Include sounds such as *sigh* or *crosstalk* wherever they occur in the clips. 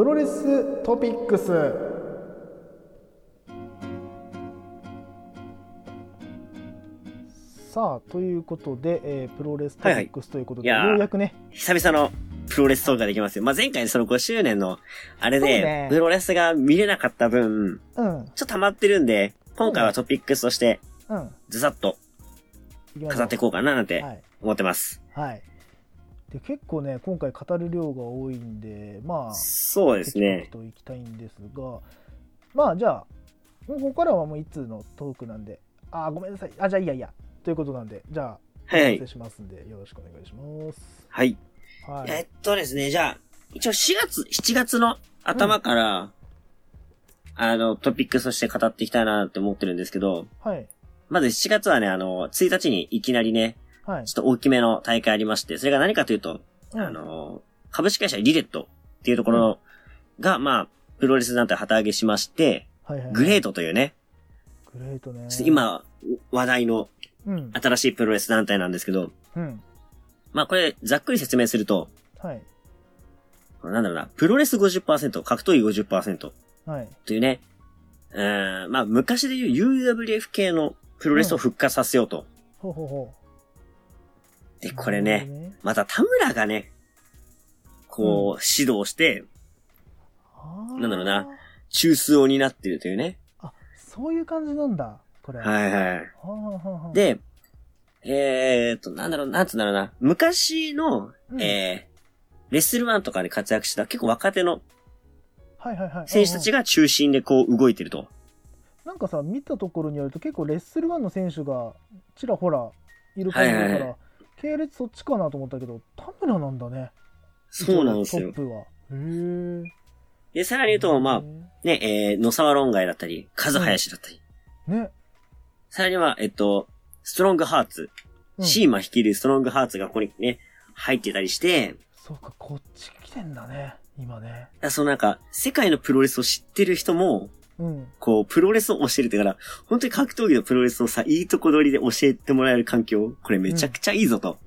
プロレストピックス。さあということで、えープロレストピックスということで、はいはい。ようやくね。久々のプロレストークができますよ。まあ、前回その5周年の、あれでね、プロレスが見れなかった分、うん。ちょっと溜まってるんで、今回はトピックスとして、うん。ずさっと語っていこうかななんてはい。思ってます。はいで結構ね今回語る量が多いんでまあそうですね。といきたいんですがまあじゃあここからはもう一通のトークなんであーごめんなさい。あじゃあいいやいや。ということなんでじゃあはいはい。失礼しますんでよろしくお願いします。はい。はい。えっとですね、じゃあ、一応4月、7月の頭から、あの、トピックスとして語っていきたいなって思ってるんですけど、はい。まず7月はね、あの、1日にいきなりね、はい。ちょっと大きめの大会ありまして、それが何かというと、うんあの、株式会社リレットっていうところが、まあ、プロレス団体旗揚げしまして、はいはいグレートというね、グレートね。今話題のうん。新しいプロレス団体なんですけど、うん。まあこれざっくり説明すると、はい。なんだろうな、プロレス50%、格闘技50%はい。というね、うーんまあ昔で言う UWF 系のプロレスを復活させようと。ほうほうほうで、これね、また田村がね、こう、指導して、あーなんだろうな中枢を担っているというね。あそういう感じなんだこれはいはい。はで、えーっと、なんだろう、なんつうんだろうな。昔の、うんえー、レッスルワンとかで活躍した結構若手のはいはいはい選手たちがが中心でこう動いてると。なんかさ見たところによると結構レッスルワンの選手がちらほらいる感じだから、はいはいは系列そっちかなと思ったけど田村なんだね。そうなんですよ。トッ。プは。へえで、さらに言うと、まあ、ね、えー、野沢論外だったり、カズハヤシだったり、ね、さらには、えっと、ストロングハーツ、うん。シーマ率いるストロングハーツがここにね、入ってたりして、そうかこっち来てんだね今ね。そのなんか、世界のプロレスを知ってる人も、うん。こう、プロレスを教えるってから、本当に格闘技のプロレスをさ、いいとこ取りで教えてもらえる環境、これめちゃくちゃいいぞと。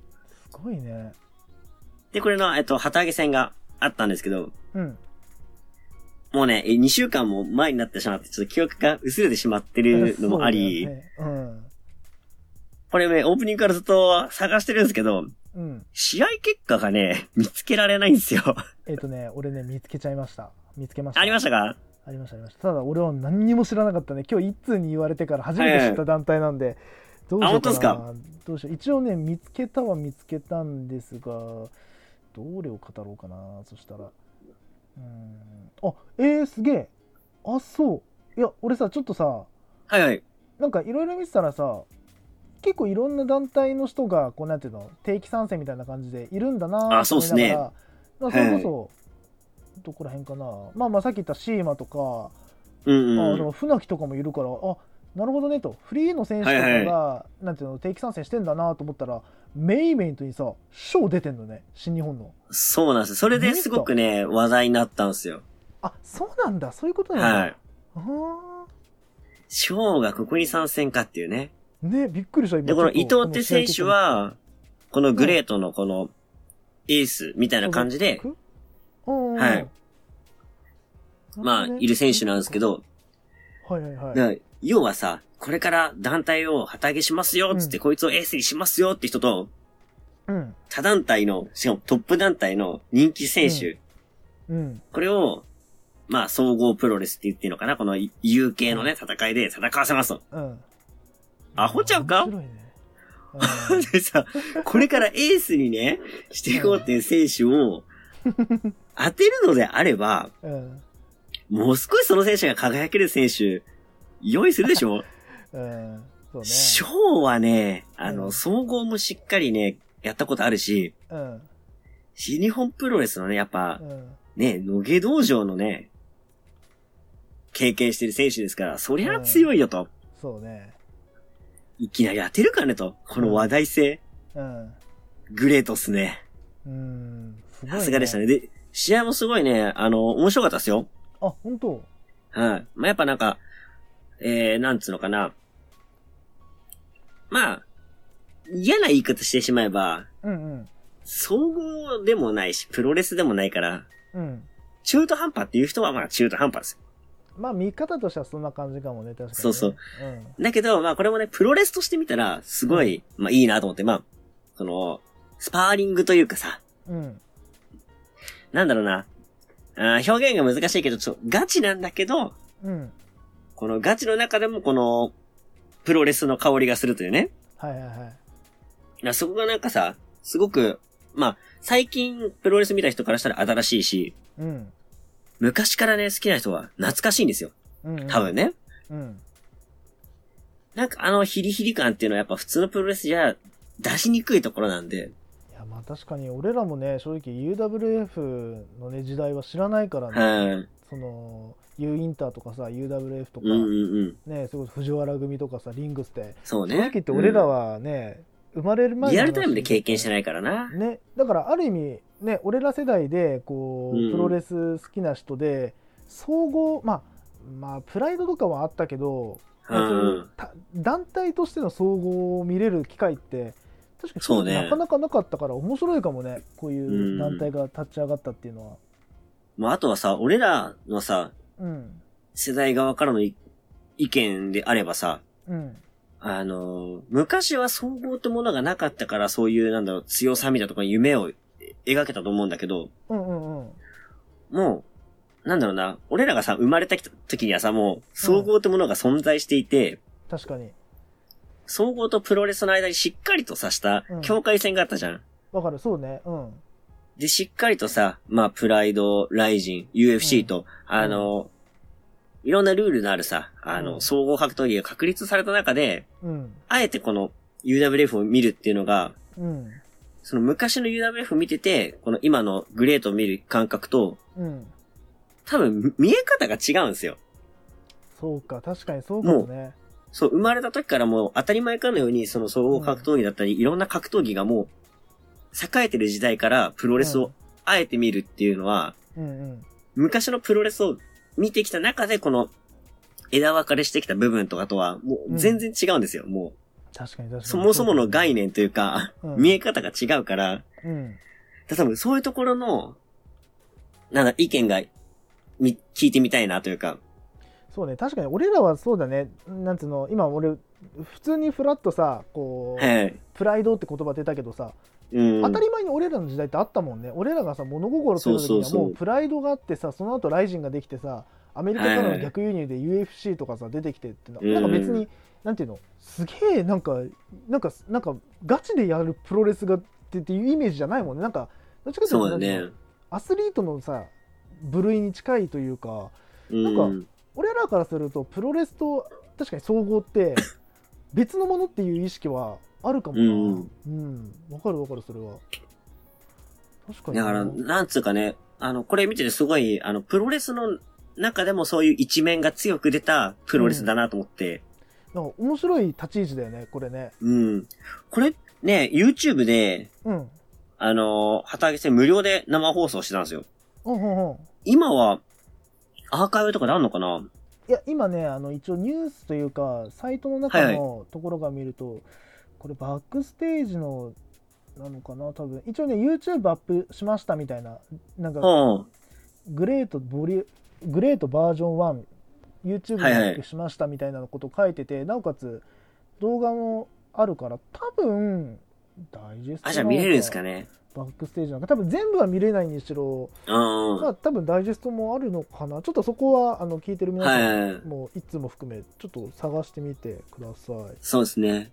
すごいね。で、これの、えっと、旗揚げ戦があったんですけど、うん。もうね、2週間も前になってしまって、ちょっと記憶が薄れてしまってるのもあり、そうね。うん。これね、オープニングからずっと探してるんですけど、うん。試合結果がね、見つけられないんですよ。えっ、とね俺ね見つけちゃいました。見つけました。ありましたか？ありましたありました。ただ俺は何にも知らなかったね。今日一通に言われてから初めて知った団体なんで、どうしようかな。どうしよう。一応ね見つけたは見つけたんですがどれを語ろうかな。そしたら。うーん。あえー、すげえ。あそう。いや俺さちょっとさはいはい。なんかいろいろ見てたらさ結構いろんな団体の人がこうなんていうの定期参戦みたいな感じでいるんだなあそうっすね。まあ、それこそ、どこら辺かな。まあまあさっき言ったシーマとか、うんうん。船木とかもいるからあなるほどねと。フリーの選手とかが、はいはなんていうの定期参戦してんだなと思ったらメインイベントにさ賞出てんのね。新日本の。そうなんです。それですごくね、話題になったんですよ。あそうなんだ。そういうことなんだ、はい。あショーがここに参戦かっていうね。ーねびっくりした今。で、この伊藤って選手は、このグレートのこの、エースみたいな感じで、うんはい。まあ、いる選手なんですけど、はいはいはい。要はさ、これから団体を旗揚げしますよ、つって、うんこいつをエースにしますよって人と、うん。他団体の、しかもトップ団体の人気選手、うん。これを、まあ、総合プロレスって言っていいのかなこの U 系のね、戦いで戦わせますと。うん。アホちゃうか？ね。*laughs* でさ、これからエースにね、していこうっていう選手を、*laughs* 当てるのであれば、うん。うんもう少しその選手が輝ける選手、用意するでしょ？*laughs* うん。そうね。はね、あの、うん。総合もしっかりね、やったことあるし、うん。新日本プロレスのね、やっぱう、ん。ね、野毛道場のね、経験してる選手ですから、そりゃ強いよと。そうね。いきなり当てるかねと。この話題性。うん。グレートっすね。うん。さすがでしたね。で、試合もすごいね、あの、面白かったですよ。あ本当？はい。まあ、やっぱなんか、えー、なんつうのかな。まあ、嫌な言い方してしまえば、うんうん総合でもないし、プロレスでもないから、うん中途半端っていう人はまあ中途半端ですよ。まあ見方としてはそんな感じかもね、確かに、ね。そうそう。だけど、まあこれもね、プロレスとして見たら、すごい、まあいいなと思って、まあ、その、スパーリングというかさ、うん。うん。なんだろうな、あー表現が難しいけど、ちょっとガチなんだけど、うん。このガチの中でもこの、プロレスの香りがするというね。はいはいはい。そこがなんかさ、すごく、まあ、最近プロレス見た人からしたら新しいし、うん。昔からね、好きな人は懐かしいんですよ。うん、うん。多分ね。うん。なんかあのヒリヒリ感っていうのはやっぱ普通のプロレスじゃ出しにくいところなんで。いやまあ確かに俺らもね正直 UWF のね時代は知らないからね、はい。その U インターとかさ UWF とか、うんうんうん。ねそれこそ藤原組とかさリングスってそうね。正直言って俺らはね、生まれる前リアルタイムで経験していないからな。ねだからある意味ね俺ら世代でこう、うんプロレス好きな人で総合まあまあプライドとかはあったけど、う。んた団体としての総合を見れる機会って確かにそうね。なかなかなかったから面白いかもね。こういう団体が立ち上がったっていうのは。まああとはさ、俺らのさ、うん。世代側からのい意見であればさ、うん。あのー昔は総合ってものがなかったからそういうなんだろう、強さみたいなところに夢を描けたと思うんだけど、うんうんうん。もう、なんだろうな、俺らがさ、生まれてきた時にはさ、もう、総合ってものが存在していて、確かに総合とプロレスの間にしっかりとさしたうん。境界線があったじゃん。わかる。そうね。うん。で、しっかりとさ、まあ、プライド、ライジン、UFC と、あの、いろんなルールのあるさ、あの、うん。総合格闘技が確立された中で、うん。あえてこの UWF を見るっていうのが、うん。その昔の UWF を見てて、この今のグレートを見る感覚と、うん。多分見え方が違うんですよ。そうか確かにそうかもねそう、生まれた時からもう当たり前かのように、その総合格闘技だったり、いろんな格闘技がもう、栄えてる時代からプロレスをあえて見るっていうのは、昔のプロレスを見てきた中で、この枝分かれしてきた部分とかとは、もう全然違うんですよ。もう、確かに確かに。そもそもの概念というか、うん。見え方が違うから、うん。多分そういうところの、なんだ、意見が、み、聞いてみたいなというか、そうね確かに俺らはそうだねなんつうの今俺普通にフラッとさこう、はい。プライドって言葉出たけどさ、うん。当たり前に俺らの時代ってあったもんね俺らがさ物心ついた時にはもうプライドがあってさその後ライジンができてさアメリカからの逆輸入で UFC とかさ出てきてってなんか別になんていうのすげえなんかなんかなんかガチでやるプロレスがってっていうイメージじゃないもんねなんかどっちかというとね。アスリートのさ部類に近いというかうん。なんか俺らからするとプロレスと確かに総合って *laughs* 別のものっていう意識はあるかもな。うんうん。わ、かるわかるそれは。確かに。なだから、なんつうかね、あの、これ見ててすごい、あの、プロレスの中でもそういう一面が強く出たプロレスだなと思って、なんか面白い立ち位置だよねこれね。うん。これ、ね、YouTube で、うん。あの、旗揚げ戦無料で生放送してたんですよ。うんうんうん。今は、アーカイブとかであんのかな？いや今ねあの一応ニュースというかサイトの中のところが見ると、これバックステージのなのかな？多分。一応ね YouTube アップしましたみたいななんかうん。グレートボリュグレートバージョン 1YouTube にアップしましたみたいなこと書いてて、なおかつ動画もあるから多分ダイジェストあ、じゃあ見れるんですかねバックステージなんか多分全部は見れないにしろ、うん。まあ多分ダイジェストもあるのかな。ちょっとそこはあの聞いてる皆さん、はい。はいはい。もういつも含めちょっと探してみてください。そうですね。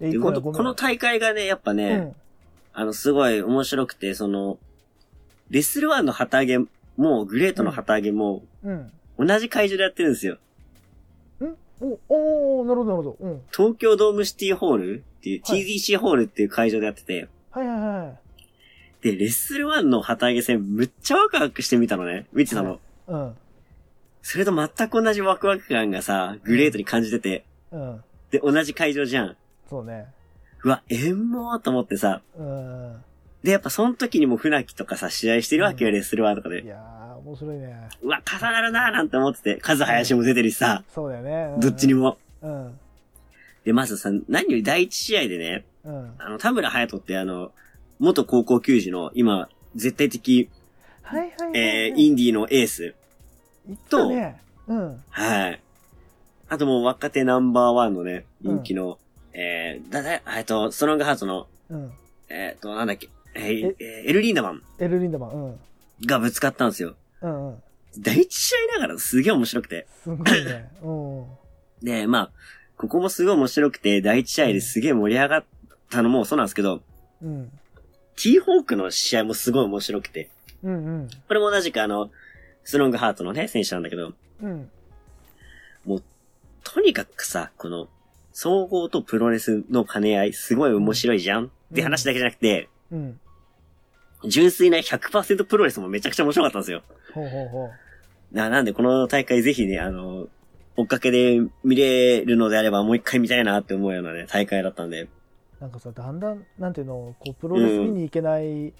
えでこの大会がね、やっぱね、あの、すごい面白くて、その、レッスルワンの旗揚げも、グレートの旗揚げも、うん。うん同じ会場でやってるんですよ。ん。おおーなるほどなるほど。うん。東京ドームシティホールっていう、はい。TDC ホールっていう会場でやってて、はいはいはいで、レッスルワンの旗揚げ戦むっちゃワクワクしてみたのね。見てたの。はいうんそれと全く同じワクワク感がさ、グレートに感じてて、うんで、同じ会場じゃん。そうねうわ、えんもーと思ってさ、うんで、やっぱその時にも船木とかさ、試合してるわけよ、うんレッスルワンとかで。いやー面白いねうわ、重なるなーなんて思ってて、カズハヤシも出てるしさ、そうだよね。どっちにも。うん。うん。で、まずさ、何より第一試合でね、うん。あの、田村隼人ってあの、元高校球児の、今、絶対的はいはいはいはい。えー、インディーのエース。行ったね。うん。はい。あともう若手ナンバーワンのね、人気の、えー、だだ、えっと、ストロングハーツの、うん。えっと、なんだっけ、えーえ？ーエルリンダマンエルリンダマン。うん。がぶつかったんですよ。うんうん。第一試合ながらすげえ面白くて。すごいね。*laughs* うん。で、まあ、ここもすごい面白くて、第一試合ですげえ盛り上がったのもそうなんですけど、うん。ティーホークの試合もすごい面白くて、うんうん。これも同じくあの、ストロングハートのね、選手なんだけど、うん。とにかくさ、この、総合とプロレスの兼ね合い、すごい面白いじゃん、って話だけじゃなくて、うん。純粋な100%プロレスもめちゃくちゃ面白かったんですよ。ほうほうほう。な、なんでこの大会ぜひね、あの、追っかけで見れるのであればもう一回見たいなって思うようなね、大会だったんで。なんかさ、だんだん、なんていうの、こう、プロレス見に行けない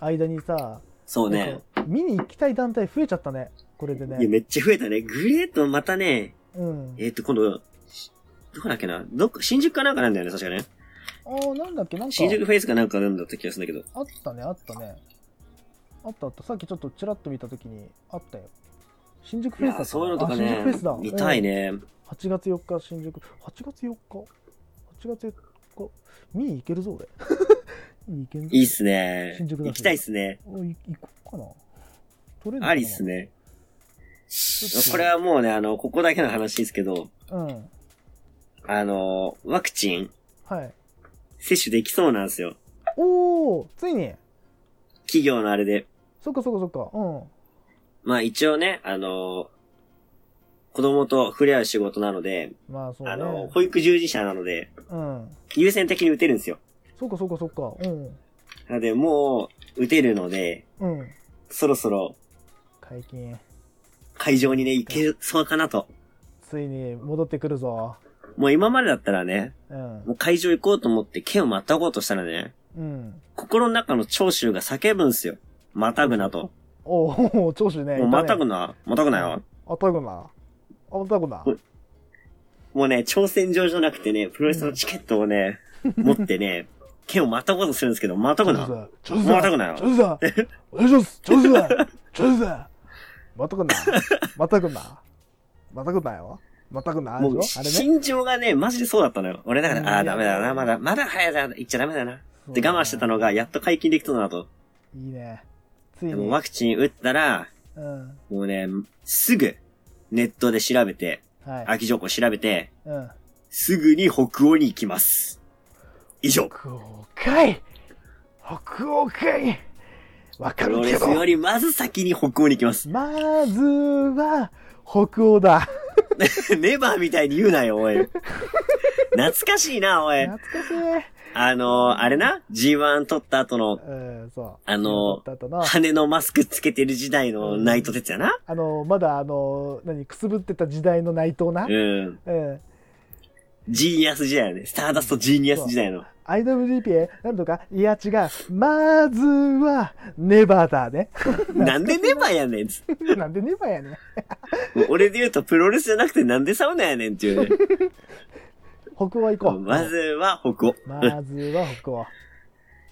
間にさ、そうね。見に行きたい団体増えちゃったね。これでいや、ね。めっちゃ増えたね。グレートまたね、うん。えっ、と、今度、しどこだっけな？どっか、新宿かなんかなんだよね、確かね。ああ、なんだっけ、なんか、新宿フェイスかなんかなんだった気がするんだけど。あったね、あったね。あったあった。さっきちょっとちらっと見たときに、あったよ。新宿いフェイスだそういうのとかあ新宿ねフェイスだ。、見たいね。うん。8月4日、新宿。8月4日 ?8 月4日。見に行けるぞ、俺。*laughs* 見に行けんぞ。いいっすね新宿。行きたいっすね。行こうかな。取れありっす。ね。これはもうね、あの、ここだけの話ですけど、うん。あの、ワクチンはい。接種できそうなんですよ。おー、ついに。企業のあれで。そっかそっかそっか。うん。まあ一応ね、あの、子供と触れ合う仕事なので、まあそうね。あの、保育従事者なので、うん。優先的に打てるんですよ。そっかそっかそっか。うん。なので、もう、打てるので、うん。そろそろ解禁。会場にね、行けそうかなと。ついに戻ってくるぞ。もう今までだったらね、うん。もう会場行こうと思って剣をまたごうとしたらね、うん。心の中の長州が叫ぶんすよ。またぐなと。おお、長州ね。もうまたぐな。な、またぐなよ。あたぐな。あたぐな。もうね、挑戦状じゃなくてね、プロレスのチケットをね、持ってね、剣をまたごうとするんですけど、またぐな。またぐな。お願いします。長州さん。長州さん。またぐな。またぐな。またぐなよ。またぐな。もう。心情がね、マジでそうだったのよ。俺だから、うんああー、ダメだな、まだ、まだ早いだ、行っちゃダメだな。って我慢してたのが、やっと解禁できそうだなと。いいね。ついに。でもワクチン打ったら、うん。もうね、すぐ、ネットで調べて、はい。空き情報調べて、うん。すぐに北欧に行きます。以上。北欧海北欧海わかプロるけど。レスよりまず先に北欧に行きます。まずは、北欧だ。*laughs* ネバーみたいに言うなよ、おい。懐かしいな、おい。懐かしい。あのー、あれな ?G1 取った後の、うん、そう。あのだったな羽のマスクつけてる時代のナイト哲也な。あの、まだあの、何、くすぶってた時代の内藤な？うん。うん。ジーニアス時代よね。スターダストジーニアス時代の。IWGP なんとか、いや違う。まずは、ネバーだね。*laughs* なんでネバーやねん *laughs* なんでネバーやねん。俺で言うとプロレスじゃなくてなんでサウナやねんっていうね。*laughs* 北欧行こう。まずは北欧。まうんずは北欧。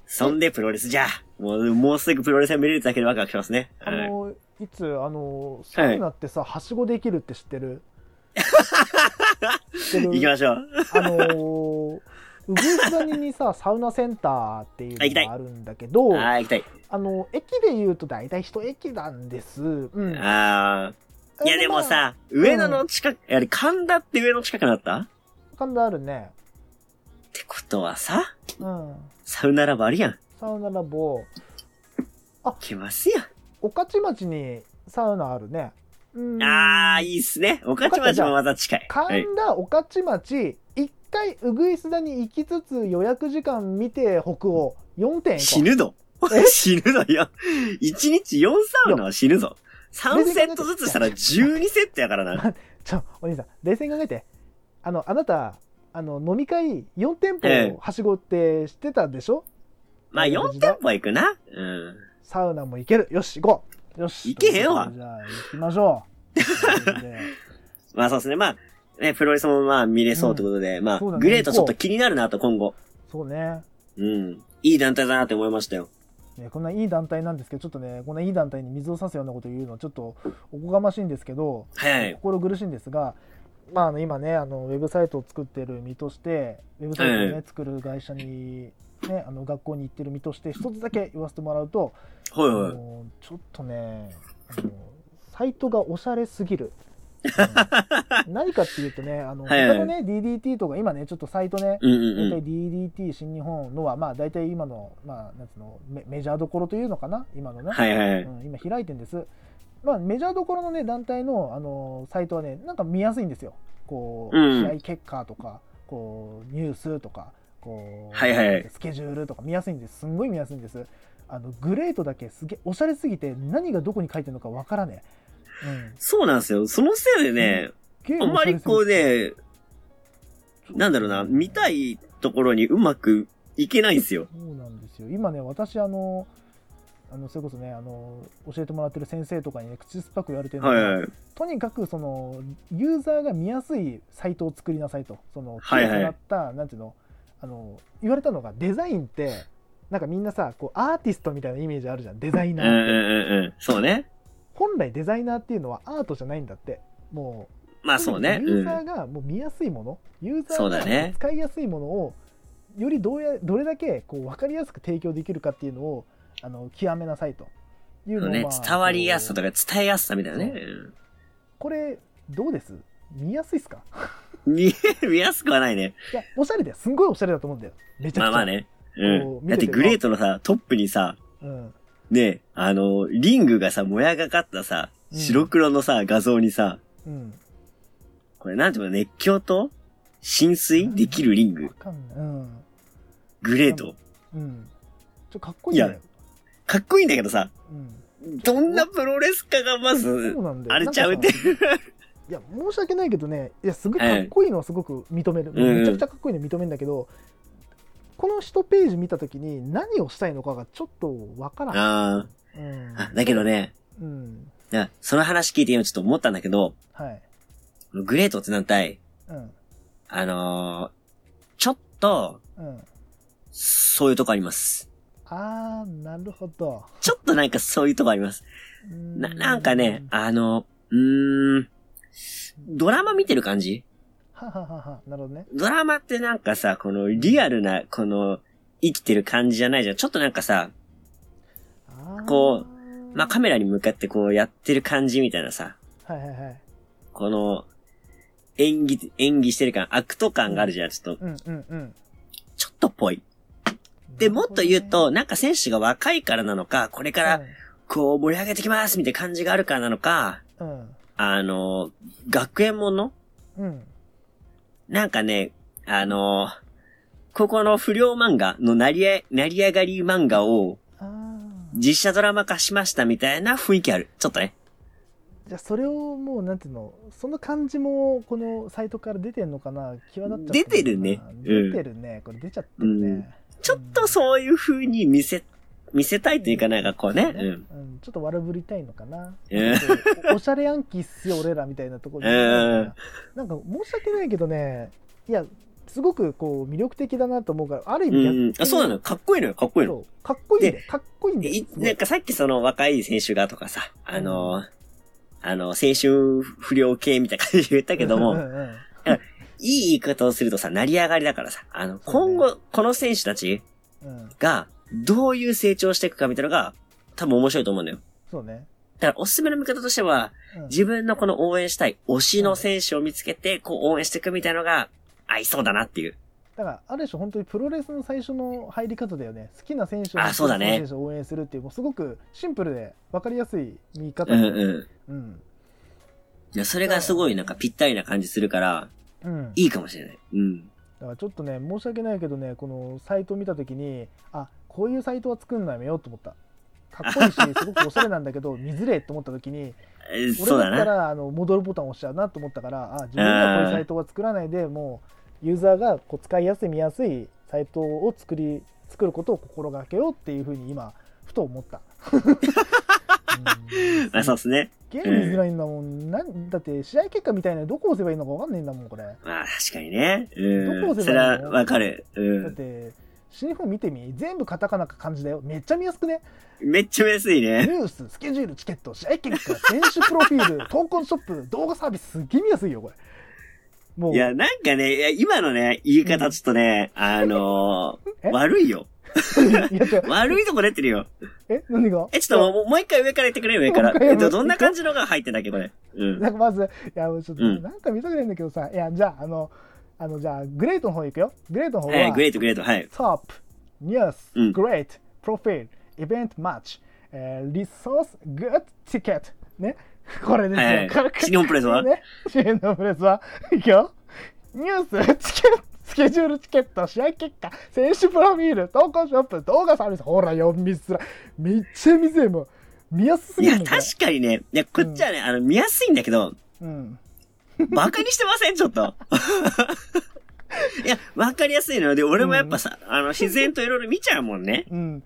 そんでプロレスじゃ。もう、もうすぐプロレスが見れるだけでワクワクしますね。はい。あの、いつ、あの、サウナってさ、はしごできるって知ってる？*laughs* 行きましょう。あのー、うぐいす谷にさ、サウナセンターっていうのがあるんだけど、あー、行きたい。あの、駅で言うと大体一駅なんです。うん。あー。いやでもさ、上野の近く、あれ神田って上野近くなった？っ神田あるね。てことはさ、うん。サウナラブあるやん。サウナラボ、行けますやん。御徒町にサウナあるね。うん。あー、いいっすね。御徒町もまた近い。はい神田、御徒町、一回、うぐいす谷に行きつつ予約時間見て北欧、4点死ぬぞ。え？*laughs* 死ぬぞよ。1日4サウナは死ぬぞ。3セットずつしたら12セットやからな。*laughs* ちょ、お兄さん、冷静に考えて。あの、あなた、あの、飲み会4店ええ舗はしごって知ってたでしょ？まあ4店舗は行くな。うん。サウナも行ける。よし、行こう。よし。行けへんわじゃあ、行きましょう。*laughs* でまあそうですね。まあ、ね、プロレスもまあ見れそうってことで、まあ、そうだねグレートちょっと気になるなと今後。そうね。うん。いい団体だなって思いましたよ。ね、こんないい団体なんですけど、ちょっとね、こんないい団体に水を差すようなことを言うのはちょっとおこがましいんですけど、はいはい。心苦しいんですが、まあ、あの今ねあの、ウェブサイトを作ってる身として、ウェブサイトを、ねはい作る会社に、ね、あの学校に行ってる身として、一つだけ言わせてもらうと、あはいはい。のちょっとねあの、サイトがおしゃれすぎる。う *laughs* ん何かっていうとね、あのはいはい他のね、DDT とか、今ね、ちょっとサイトね、うんうん大体うん。DDT 新日本のは、まあ、大体今の、まあ、なんつうのメ、メジャーどころというのかな、今のね、はいはいはい。うん、今開いてるんです。まあ、メジャーどころのね、団体の、あのサイトはね、なんか見やすいんですよ。こう、うん試合結果とか、こう、ニュースとか、こう、はいはいはいスケジュールとか見やすいんです。すんごい見やすいんです。あの、グレートだけすげえ、おしゃれすぎて、何がどこに書いてるのかわからねえ。うん。そうなんですよ。そのせいでね、あんまりこうね、なんだろうな、見たいところにうまくいけないんですよ。そうなんですよ。今ね、私、あの、あのそれこそねあの教えてもらってる先生とかにね口酸っぱく言われてるのが、はいはい。とにかくそのユーザーが見やすいサイトを作りなさいとそのはいはい強くなった、なんていうのあの言われたのがデザインってなんかみんなさこうアーティストみたいなイメージあるじゃんデザイナーって、うんうんうんうん。そうね。本来デザイナーっていうのはアートじゃないんだってもうまあそうね。ユーザーうん。がもう見やすいもの、ユーザーが使いやすいものをよりどうやどれだけこう分かりやすく提供できるかっていうのをあの極めなさいというのを、ねまあ、伝わりやすさとか伝えやすさみたいなね。これどうです？見やすいっすか？う *laughs* ん見、見やすくはないね。いやおしゃれだよ。すんごいおしゃれだと思うんだよ。めちゃくちゃ。まあまあね。こう。うんだってグレートのさ、トップにさ、うん。ね、あの、リングがさ、もやがかったさ、うん。白黒のさ、画像にさ、うん。これなんていうの、熱狂と浸水？できるリング。わ、かんないうん。グレート。うん。ちょかっこいいんだよかっこいいんだけどさ、うん。どんなプロレスかがまずあれちゃうってなんかさいや申し訳ないけどねいやすごいかっこいいのはすごく認める、うん。うんめちゃくちゃかっこいいの認めるんだけどこの1ページ見た時に何をしたいのかがちょっとわからん、あうん。だけどね、うん。なその話聞いて今ちょっと思ったんだけど、はい。グレートってなんたい、うん。あのーちょっと、うん。そういうとこあります。あーなるほど。ちょっとなんかそういうとこあります。な、なんかね、あの、うーん、ドラマ見てる感じ？ははははなるほどね。ドラマってなんかさ、このリアルな、この、生きてる感じじゃないじゃん。ちょっとなんかさ、こまあ、カメラに向かってこうやってる感じみたいなさ、はいはいはい。この、演技、演技してる感、アクト感があるじゃん。ちょっと、うんうんうん。ちょっとぽい。で、もっと言うと、なんか選手が若いからなのか、これから、こう盛り上げてきますみたいな感じがあるからなのか、うん。あの、学園もの？うん。なんかね、あの、ここの不良漫画の成り上成り上がり漫画を実写ドラマ化しましたみたいな雰囲気ある。ちょっとね。じゃあそれをもうなんていうの？その感じもこのサイトから出てんのかな？際立っちゃって出てるね。うん。出てるね、これ出ちゃってるね、ちょっとそういう風に見せ、見せたいというかなんかこうね。うん。うんちょっと悪ぶりたいのかな、うんおおしゃれヤンキーっすよ俺らみたいなところなんか申し訳ないけどねいやすごくこう魅力的だなと思うからある意う味逆にん。あ、そうなの。かっこいいのよ。かっこいいの。かっこいいんだよかっこいいんだよなんかさっきその若い選手がとかさ、あの、あの、青春不良系みたいな感じで言ったけども、うんうんうんいい言い方をするとさ、成り上がりだからさ、あの、今後、この選手たちうん。が、どういう成長していくかみたいなのが、多分面白いと思うんだよ。そうね、だから、おすすめの見方としては、うん。自分のこの応援したい推しの選手を見つけて、こう応援していくみたいなのが、合いそうだなっていう。だからある種本当にプロレスの最初の入り方だよね。好きな選手をあそうだね。選手を応援するっていうもうすごくシンプルで分かりやすい見方うんうん。うん。いや、それがすごいなんかぴったりな感じするから、うんいいかもしれない。うん。だからちょっとね申し訳ないけどねこのサイトを見た時にあこういうサイトは作んのやめようと思ったかっこいいし *laughs* すごくおしゃれなんだけど見づれえと思った時にえーそうだ俺だったな。らあの戻るボタンを押しちゃうなと思ったからあ自分ではこういうサイトは作らないでもうユーザーがこう使いやすい見やすいサイトを作り作ることを心がけようっていうふうに今ふと思った。う *laughs* んまあそうですね。ゲーム見づらいんだもん、なんだって試合結果みたいなどこ押せばいいのか分かんないんだもんこれ。まあ確かにね。うん。どこ押せそれはばいいの？わかる。うだっん。て新日本見てみ？全部カタカナか漢字だよめっちゃ見やすくね？めっちゃ見やすいニね。ューススケジュールチケット試合結果選手プロフィール *laughs* 投稿ショップ動画サービスすっげえ見やすいよこれもういや、なんかね、いや今のね、言い方ちょっとね、あの *laughs* え？ー、悪いよ。*laughs* 悪いとこ出てるよ。え何が？え、ちょっともうもう一回上から言ってくれ、上から。えっと、どんな感じのが入ってんだっけ、これ。うん。なんかまず、いや、ちょっと、うんなんか見たくないんだけどさ、いや、じゃあ、あの、あの、じゃあ、グレートの方行くよ。グレートの方は、はい、グレート、グレート、はい。トップ、ニュース、うんグレート、プロフィール、イベントマッチ、えーリソース、グッズ、ティケット。ね。これですよ。はいはいこれ新日本プロレスは？ね。新日本プロレスは、いくよ。ニュース、チケット、スケジュールチケット、試合結果、選手プロフィール、闘魂ショップ、動画サービス、ほら、読みづらい。めっちゃ見づらい、もう。見やすすいや、ぎるのこれ確かにね、いや、こっちはね、あの、見やすいんだけど、うん。バカにしてませんちょっと。いや、わかりやすいのよ。で、俺もやっぱさ、あの、自然といろいろ見ちゃうもんね。うん。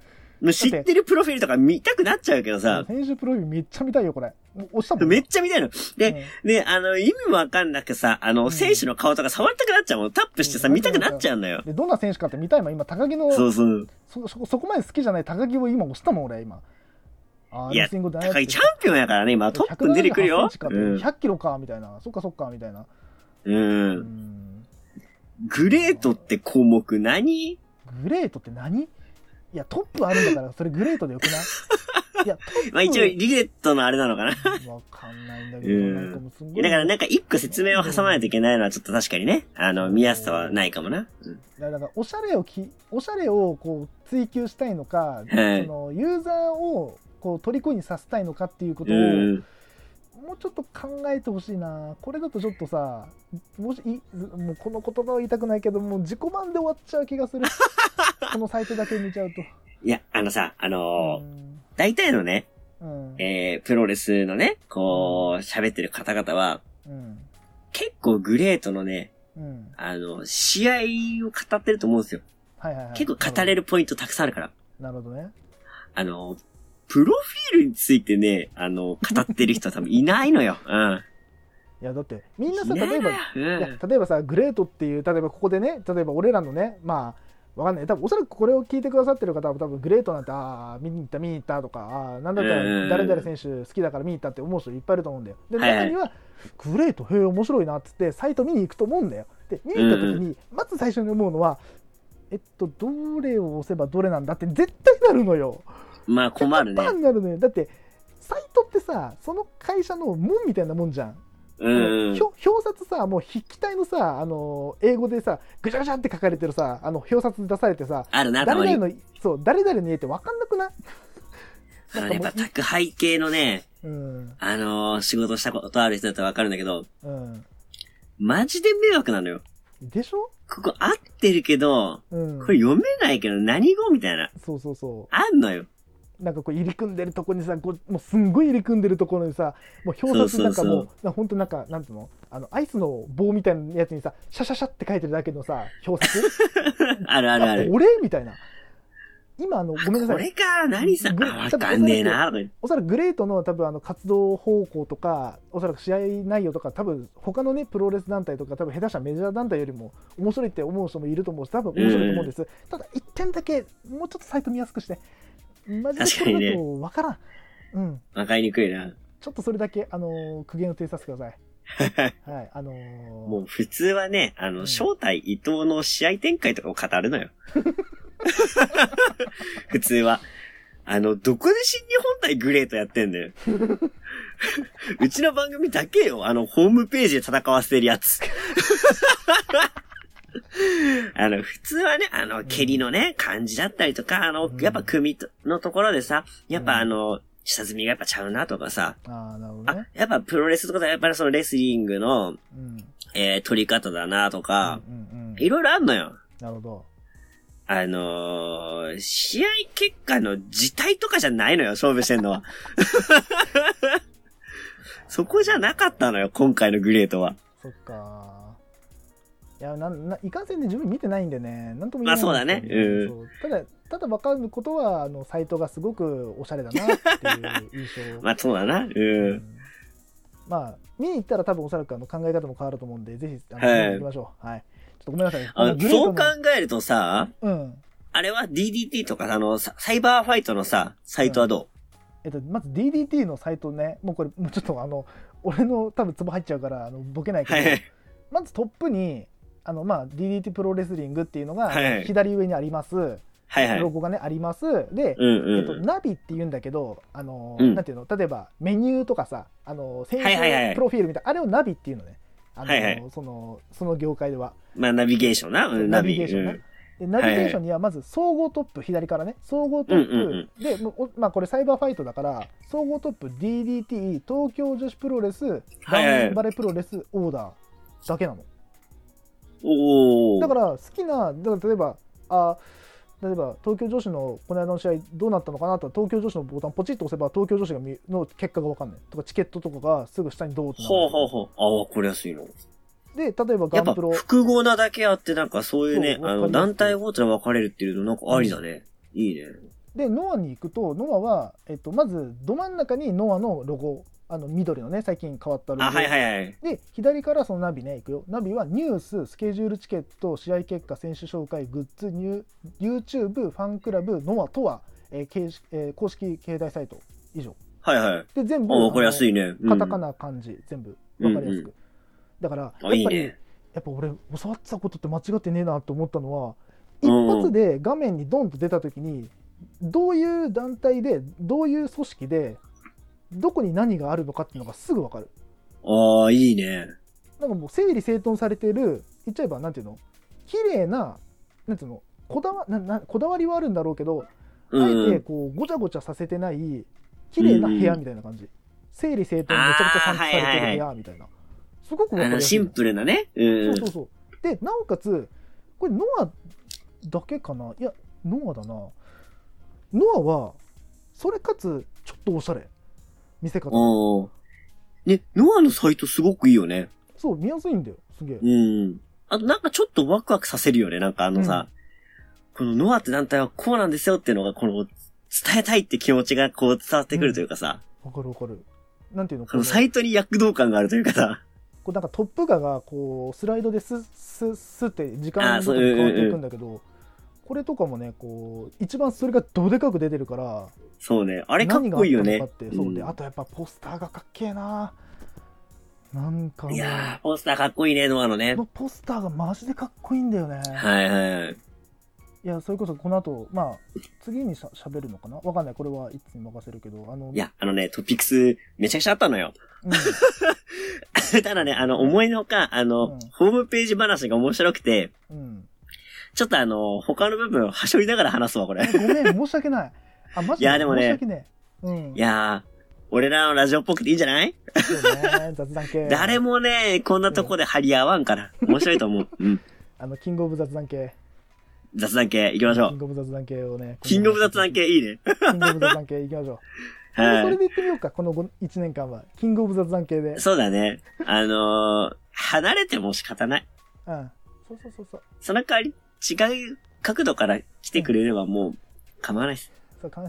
知ってるプロフィールとか見たくなっちゃうけどさ、選手プロフィールめっちゃ見たいよ、これ。押したもん。めっちゃ見たいの。で、で、あの、意味もわかんなくさ、あの、選手の顔とか触りたくなっちゃうもん。タップしてさ、うん見たくなっちゃうんだよ。で、どんな選手かって見たいもん。今、高木の、そうそう。そそそこまで好きじゃない高木を今押したもん、俺、今。あーいや、高木チャンピオンやからね、今トップに出てくるよ。178かってうん。100キロか、みたいな。そっかそっか、みたいな。う。うんん。グレートって項目何？グレートって何？いや、トップあるんだから、それグレートでよくない？いや、まあ一応、リゲットのあれなのかな。わかんないんだけど、うん。なんかもうすんごい。だからなんか一個説明を挟まないといけないのはちょっと確かにね、あの、見やすさはないかもな。うん。だからおしゃれをきおしゃれをこう追求したいのか、はい。そのユーザーをこう虜にさせたいのかっていうことを、うん。もうちょっと考えてほしいな。これだとちょっとさもしいもうこの言葉は言いたくないけどもう自己満で終わっちゃう気がする。*laughs* このサイトだけ見ちゃうと。いや、あのさ、あのーうん大体のね、うんえー、プロレスのね、こう、喋ってる方々は、うん結構グレートのね、うんあの、試合を語ってると思うんですよ。はいはいはい結構語れるポイントたくさんあるから。なるほどねあの、プロフィールについてね、あの、語ってる人は多分いないのよ。うん。いやだってみんなさ例えばうん。例えばさグレートっていう例えばここでね例えば俺らのねまあわかんない。多分おそらくこれを聞いてくださってる方は多分グレートなんてああ見に行った見に行ったとかああなんだったら誰々選手好きだから見に行ったって思う人いっぱいいると思うんだよ。で中にはグレートへえ面白いなっつってサイト見に行くと思うんだよ。で見に行った時にまず最初に思うのはえっとどれを押せばどれなんだって絶対なるのよ。まあ困るね。なるのよ。だってサイトってさその会社の門みたいなもんじゃんうん。表表札さもう筆記体のさあの英語でさぐちゃぐちゃって書かれてるさあの表札出されてさあるな。誰々のそう誰々の家って分かんなくない？*laughs* あのね、やっぱ宅配系のね、うんあのー仕事したことある人だったらわかるんだけど、うんマジで迷惑なのよ。でしょ？ここ合ってるけど、うんこれ読めないけど何語？みたいな。そうそうそあんのよ。うなんかこう入り組んでるとこにさこうもうすんごい入り組んでるところにさもう表札なんかもうそうそうなほんとなんかなんつうの？あのアイスの棒みたいなやつにさシャシャシャって書いてるだけのさ表札？*laughs* あるあるある。俺みたいな。今あのごめんなさい。これか、何さ、ぐあわかんねえな、おそらくグレートの多分あの活動方向とかおそらく試合内容とか多分他のねプロレス団体とか多分下手したらメジャー団体よりも面白いって思う人もいると思うし多分面白いと思うんです、ただ一点だけもうちょっとサイト見やすくしてマジでこれだと分からん、うんわかりにくいな。ちょっとそれだけあのー苦言を呈させてください *laughs* はいあのーもう普通はね、あの、正体伊藤の試合展開とかを語るのよ。*laughs* 普通は。あの、どこで新日本対グレートやってんだよ。*laughs* うちの番組だけよ、あの、ホームページで戦わせてるやつ。*laughs* あの、普通はね、あの、蹴りのね、感じだったりとか、あのうん、やっぱ組のところでさ、やっぱうんあの、下積みがやっぱちゃうなとかさ、ああなるほどあね、やっぱプロレスとかだやっぱりそのレスリングの、うん。えー、取り方だなとか、いろいろあんのよ。なるほど。あのー、試合結果の字体とかじゃないのよ、勝負してんのは。*laughs* そこじゃなかったのよ、今回のグレートは。そっかいやなんないかんせんで自分見てないんでねなんとも言えないまあそうだね。うん。そう。ただただ分かることはあのサイトがすごくおしゃれだなっていう印象。*laughs* まあそうだな。う。うん。んまあ見に行ったら多分おそらくあの考え方も変わると思うんでぜひあの、は行きましょう。はい。ちょっとごめんなさい。あこのそう考のえるとさ、うん。あれは DDT とか、あの、ササイバーファイトのさ、サイトはどえっと、まず DDT のサイトね、もうこれ、もうちょっとあの、俺の多分ツボ入っちゃうから、あのボケないうけど、はいはい。まずトップに、あの、まあ、DDT プロレスリングっていうのがはいはい左上にあります。はいはい。ロゴがね、あります。で、うんえっと、うん。ナビって言うんだけど、あの、うんなんていうの、例えばメニューとかさ、あの、選はいはいはい手プロフィールみたいな、あれをナビっていうのね。あの、はいはいその、その業界では。まあ、ナビゲーションな？うん、ナナビビゲーションね。でナビゲーションにはまず総合トップ、左からね、総合トップ、うんうんうおまあこれサイバーファイトだから、総合トップ DDT、東京女子プロレス、はいはいバレプロレス、オーダーだけなの。だから好きな、だから例えば、あ例えば東京女子のこの間の試合どうなったのかなと東京女子のボタンポチッと押せば東京女子が見の結果が分かんないとかチケットとかがすぐ下にドーッとほうほうほう。ああ、わかりやすいの。で例えばガやっぱンプロ複合なだけあって、なんかそういうね、あの、団体ごとに分かれるっていうのなんかありだね。いいね。でノアに行くとノアは、えっと、まずど真ん中にノアのロゴあの緑のね最近変わったロゴあ、はいはいはい。で左からそのナビね行くよナビはニューススケジュールチケット試合結果選手紹介グッズニュ YouTube ファンクラブノアとは、えー形式えー公式携帯サイト以上はいはい。で全部あ、わかりやすいいね。うんカタカ。ナ漢字全部わかりやすく、うんだからやっぱりね。やっぱ俺教わってたことって間違ってねえなと思ったのは一うんうん発で画面にドンと出た時にどういう団体でどういう組織でどこに何があるのかっていうのがすぐ分かるああ、いいね。なんかもう整理整頓されてる言っちゃえばなんていうの？綺麗ななんていうの？こだわななこだわりはあるんだろうけど、うんあえてうん。こうごちゃごちゃさせてない綺麗な部屋みたいな感じ、整理整頓めちゃくちゃ散布されてる部屋みたいな、すごくわかりやすいのシンプルなね。うん。そうそうそう。で、なおかつ、これノアだけかな？いや、ノアだな。ノアは、それかつ、ちょっとおしゃれ。見せ方。ね、ノアのサイトすごくいいよね。そう、見やすいんだよ。すげえ。うん。あとなんかちょっとワクワクさせるよね。なんかあのさ、このノアって団体はこうなんですよっていうのが、この、伝えたいって気持ちがこう伝わってくるというかさ、わかるわかる。なんていうの？ここのサイトに躍動感があるというかさ、こうなんかトップ画がこうスライドですすすって時間あーそうごとに変わっていくんだけど、これとかもねこう一番それがどでかく出てるからそうね。あれかっこいいよね。そうあとやっぱポスターがかっけえななんかいやー、ポスターかっこいいね、ノアのねこ。のポスターがマジでかっこいいんだよね。はいはいはい。いや、それこそこの後、まあ、次にしゃ喋るのかな？わかんない。これはいつに任せるけど、あの、いや、あのね、トピックスめちゃくちゃあったのよ。う *laughs* ただね、あの、思いのほか、あの、うんホームページ話が面白くて、ん。うん。ちょっとあの、他の部分をはしょりながら話すわ、これ。ごめん、申し訳ない。あ、マジいやでもねねえ。うん。いやー、俺らのラジオっぽくていいんじゃない？ね、雑談系。*laughs* 誰もね、こんなとこで張り合わんから。面白いと思う。うん。*laughs* あの、キングオブ雑談系。雑談系行きましょう。キングオブ雑談系をね。キングオブ雑談系いいね。キングオブ雑談系行きましょう。*laughs* それはで言ってみようか、この1年間は。キングオブ雑談系でい。。そうだね。あのー、離れても仕方ない。うん。そうそうそうそう。その代わり、違う角度から来てくれればもう、構わないです。そう、関。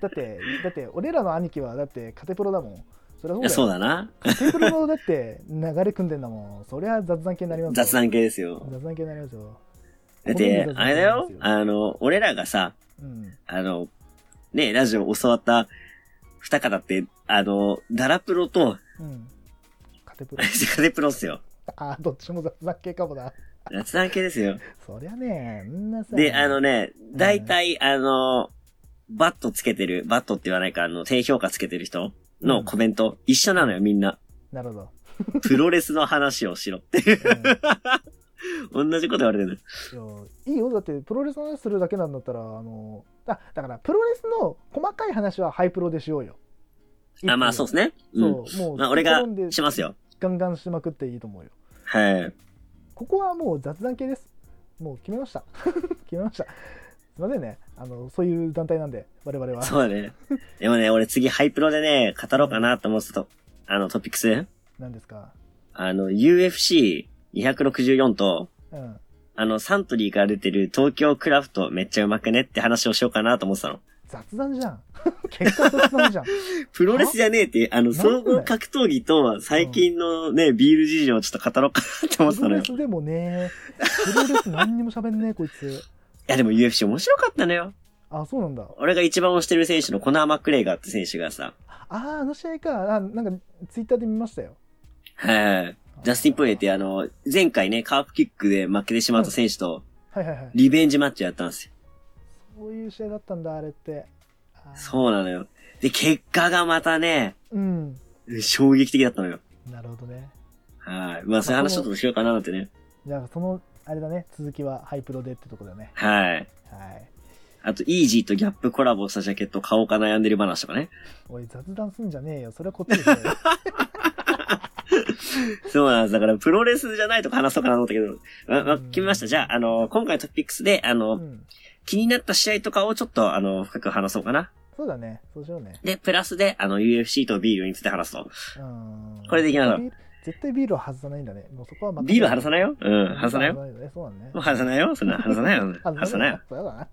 だって、だって、俺らの兄貴は、だって、カテプロだもん。そりゃそうだ。そうだな。カテプロの、だって、流れ組んでんだもん。そりゃ雑談系になりますよ雑。談系ですよ。雑談系になりますよ。だって、あれだよこ。あの、俺らがさ、うん。あの、ね、ラジオ教わった二方って、あの、ダラプロと、うん。カテプロ。*laughs* カテプロっすよ。あ、どっちも雑談系かもな。雑談系ですよ。そりゃね、みんなさ。で、あのね、大体、あの、バットつけてる、バットって言わないか、あの、低評価つけてる人のコメント、一緒なのよ、みんな。なるほど。プロレスの話をしろって。*laughs* 同じこと言われてる。うんいやいいよ。だって、プロレスの話するだけなんだったら、あの、あ、だから、プロレスの細かい話はハイプロでしようよ。あ、まあそうですね。うん。そう、もう、まあ俺がしますよ。ガンガンしまくっていいと思うよ。はい。ここはもう雑談系です。もう決めました。*laughs* 決めました。すいませんね。あの、そういう団体なんで、我々は。そうだね。でもね、俺次ハイプロでね、語ろうかなと思ってたと、あのトピックス。何ですか？あの、UFC264 と、うん。あの、サントリーから出てる東京クラフトめっちゃうまくねって話をしようかなと思ってたの。雑談じゃん。*laughs* 結果雑談じゃん。*laughs* プロレスじゃねえって、あの、総合格闘技と最近のね、ビール事情をちょっと語ろうかなって思ってたのよプロレ。スでもね、プロレス何にも喋んねえ、こいつ。やでも UFC 面白かったのよ。あ、そうなんだ。俺が一番推してる選手のコナー・マックレイガーって選手がさ、ああ、あの試合か。あ、なんか、ツイッターで見ましたよ。はい。ジャスティン・ポエってあの、前回ね、カープキックで負けてしまった選手とはいはいはい。リベンジマッチやったんですよ。そういう試合だったんだ、あれって。そうなのよ。で、結果がまたね、うん。衝撃的だったのよ。なるほどね。はい。まあそういう話ちょっとしようかななんてね。じゃあ、その、あれだね、続きはハイプロでってとこだね。はい。はい。あと、イージーとギャップコラボしたジャケット買おうか悩んでる話とかね。おい、雑談すんじゃねえよ。それはこっちですね。*laughs* そうなんです。だから、プロレスじゃないとか話そうかなと思ったけど、ま、ま、決めました。じゃあ、あの、今回のトピックスで、あの、うん。気になった試合とかをちょっと、あの、深く話そうかな。そうだね。そうしようね。で、プラスで、あの、UFC とビールについて話すと。うん。これでいきましょうビール絶対ビールは外さないんだね。もうそこはまビール外さないようん、外さないよ。外さないよね。そうなんね。もう外さないよそんな、*laughs* 外さないよ。外さないよ。*laughs* そうだな。